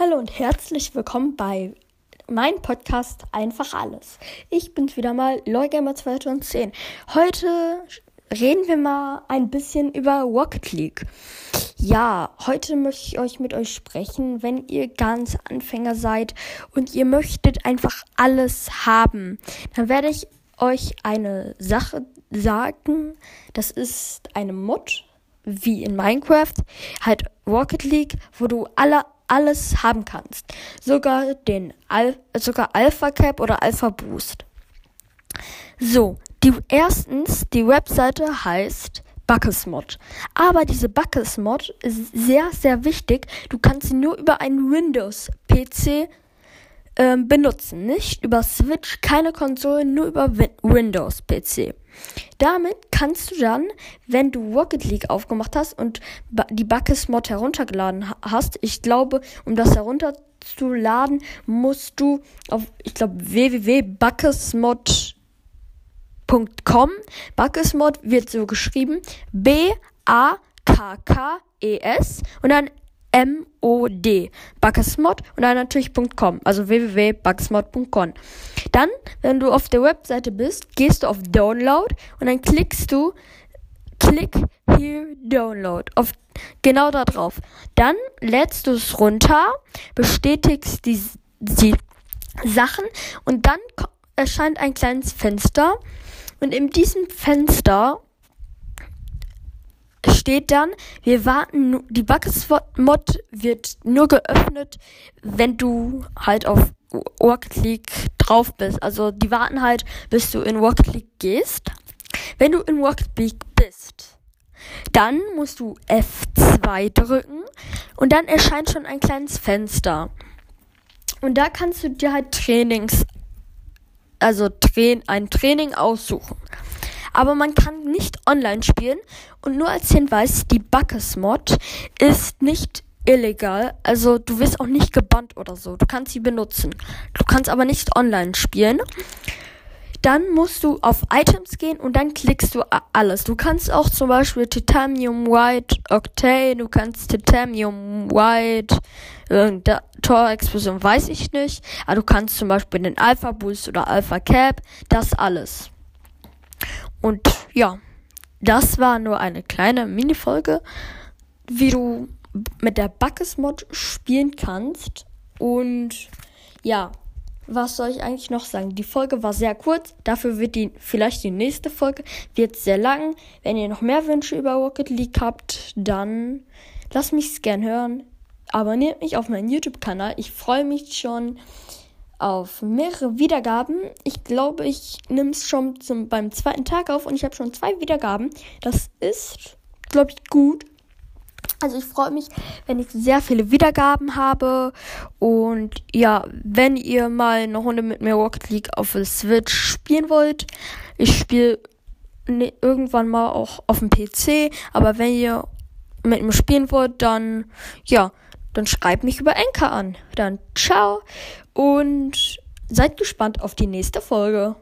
und herzlich willkommen bei meinem Podcast Einfach alles. Ich bin's wieder mal, Leugamer 2010. Heute reden wir mal ein bisschen über Rocket League. Ja, heute möchte ich euch mit euch sprechen, wenn ihr ganz Anfänger seid und ihr möchtet einfach alles haben. Dann werde ich euch eine Sache sagen. Das ist eine Mod, wie in Minecraft, halt Rocket League, wo du alle alles haben kannst. Sogar den Al sogar Alpha Cap oder Alpha Boost. So, die erstens, die Webseite heißt Buckesmod. Aber diese Buckesmod ist sehr, sehr wichtig. Du kannst sie nur über einen Windows-PC ähm, benutzen. Nicht über Switch, keine Konsole, nur über Win Windows PC. Damit kannst du dann, wenn du Rocket League aufgemacht hast und ba die Buckes Mod heruntergeladen ha hast, ich glaube, um das herunterzuladen, musst du auf, ich glaube, www.buckesmod.com. Buckesmod wird so geschrieben. B-A-K-K-E-S und dann M-O-D. Buckesmod und dann natürlich .com, also www.buckesmod.com. Dann, wenn du auf der Webseite bist, gehst du auf Download und dann klickst du Klick hier Download auf genau da drauf. Dann lädst du es runter, bestätigst die, die Sachen und dann erscheint ein kleines Fenster und in diesem Fenster steht dann, wir warten, die Buckets-Mod wird nur geöffnet, wenn du halt auf Rocket League drauf bist. Also die warten halt, bis du in Rocket League gehst. Wenn du in Rocket League bist, dann musst du F2 drücken und dann erscheint schon ein kleines Fenster. Und da kannst du dir halt Trainings, also Tra ein Training aussuchen aber man kann nicht online spielen. Und nur als Hinweis, die Buckes Mod ist nicht illegal. Also du wirst auch nicht gebannt oder so. Du kannst sie benutzen. Du kannst aber nicht online spielen. Dann musst du auf Items gehen und dann klickst du alles. Du kannst auch zum Beispiel Titanium White Octane, du kannst Titanium White, Tor Explosion, weiß ich nicht. Aber du kannst zum Beispiel den Alpha Boost oder Alpha Cap, das alles. Und ja, das war nur eine kleine Mini-Folge, wie du mit der Buckes-Mod spielen kannst. Und ja, was soll ich eigentlich noch sagen? Die Folge war sehr kurz, dafür wird die vielleicht die nächste Folge wird sehr lang. Wenn ihr noch mehr Wünsche über Rocket League habt, dann lasst mich gern hören. Abonniert mich auf meinen YouTube-Kanal. Ich freue mich schon auf mehrere Wiedergaben. Ich glaube, ich nehme es schon zum, beim zweiten Tag auf und ich habe schon zwei Wiedergaben. Das ist, glaube ich, gut. Also ich freue mich, wenn ich sehr viele Wiedergaben habe. Und ja, wenn ihr mal eine Runde mit mir Rocket League auf der Switch spielen wollt, ich spiele ne, irgendwann mal auch auf dem PC. Aber wenn ihr mit mir spielen wollt, dann ja, dann schreibt mich über Enker an. Dann ciao und seid gespannt auf die nächste Folge.